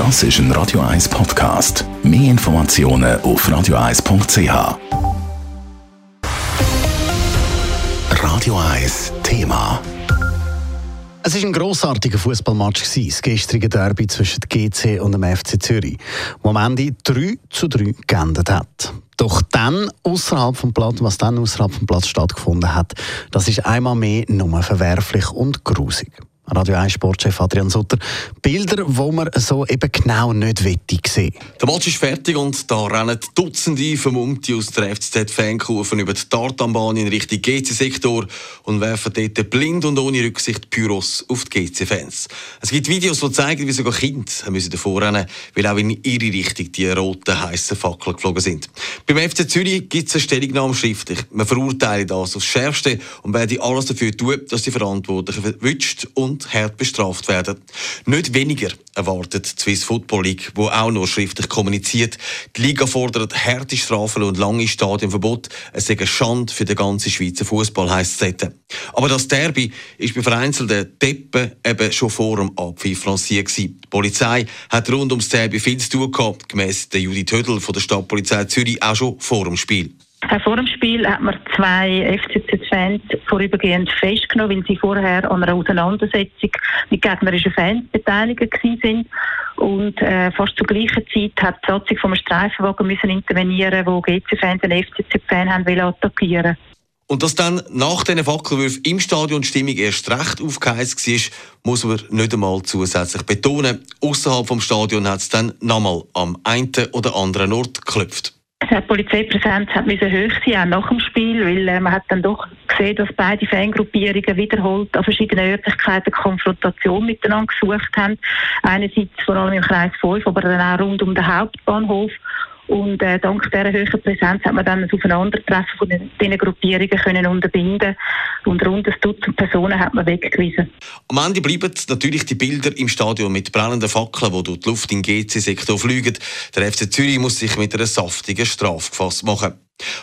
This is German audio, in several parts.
Das ist ein Radio 1 Podcast. Mehr Informationen auf radio1.ch. Radio 1 Thema. Es war ein grossartiger Fußballmatch, das gestrige Derby zwischen GC und dem FC Zürich, wo am Ende 3 zu 3 geendet hat. Doch dann außerhalb vom Platz, was dann außerhalb vom Platz stattgefunden hat, das ist einmal mehr nur verwerflich und grusig. Radio 1 Sportchef Adrian Sutter. Bilder, die man so eben genau nicht sehen. Der Match ist fertig und da rennen Dutzende Vermummte aus der FCZ-Fankurven über die Tartanbahn in Richtung GC-Sektor und werfen dort blind und ohne Rücksicht Pyros auf die GC-Fans. Es gibt Videos, die zeigen, wie sogar Kinder müssen davor rennen weil auch in ihre Richtung die roten, heißen Fackeln geflogen sind. Beim FC Zürich gibt es eine Stellungnahme schriftlich. Man verurteilt das aufs Schärfste und werde alles dafür tun, dass die Verantwortlichen verwünscht und und hart bestraft werden. Nicht weniger erwartet die Swiss Football League, wo auch nur schriftlich kommuniziert. Die Liga fordert harte Strafen und lange Stadionverbot. Es sei eine Schande für den ganzen Schweizer Fußball, heisst es. Aber das Derby ist bei vereinzelten Deppen eben schon vor dem Abpfiff lanciert. Die Polizei hat rund ums Derby viel zu tun gehabt, gemäss der Judith Hödel von der Stadtpolizei Zürich auch schon vor dem Spiel. Vor dem Spiel hat man zwei FCZ-Fans vorübergehend festgenommen, weil sie vorher an einer Auseinandersetzung mit gegnerischen Fans beteiligt sind. Und äh, fast zur gleichen Zeit hat die Satzung vom Streifenwagen müssen intervenieren, wo GC-Fans einen FCZ-Fan haben attackieren. Und dass dann nach diesen Fackelwürfen im Stadion die Stimmung erst recht aufgeheizt war, muss man nicht einmal zusätzlich betonen. Außerhalb vom Stadion hat es dann nochmal am einen oder anderen Ort geklopft. Die Polizeipräsenz hat müssen hoch sein, auch nach dem Spiel, weil äh, man hat dann doch gesehen, dass beide Fangruppierungen wiederholt an verschiedenen Örtlichkeiten Konfrontation miteinander gesucht haben. Einerseits vor allem im Kreis 5, aber dann auch rund um den Hauptbahnhof. Und äh, dank dieser hohen Präsenz hat man dann das Aufeinandertreffen von den, diesen Gruppierungen können unterbinden und rund ein Dutzend Personen hat man weggewiesen. Am Ende bleiben natürlich die Bilder im Stadion mit brennenden Fackeln, die durch die Luft im GC-Sektor fliegen. Der FC Zürich muss sich mit einer saftigen Strafe gefasst machen.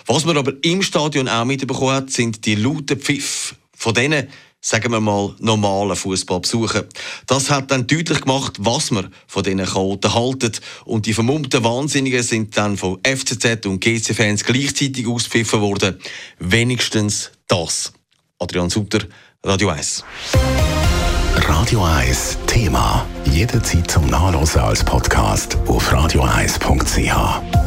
Was man aber im Stadion auch mitbekommen hat, sind die lauten Pfiff. Von denen sagen wir mal, normalen Fußball besuchen. Das hat dann deutlich gemacht, was man von diesen Chaoten haltet. Und die vermummten Wahnsinnigen sind dann von FCZ und GC-Fans gleichzeitig auspfiffen worden. Wenigstens das. Adrian Sutter, Radio 1. Radio 1 Thema. Jederzeit zum Nachlesen als Podcast auf radio1.ch.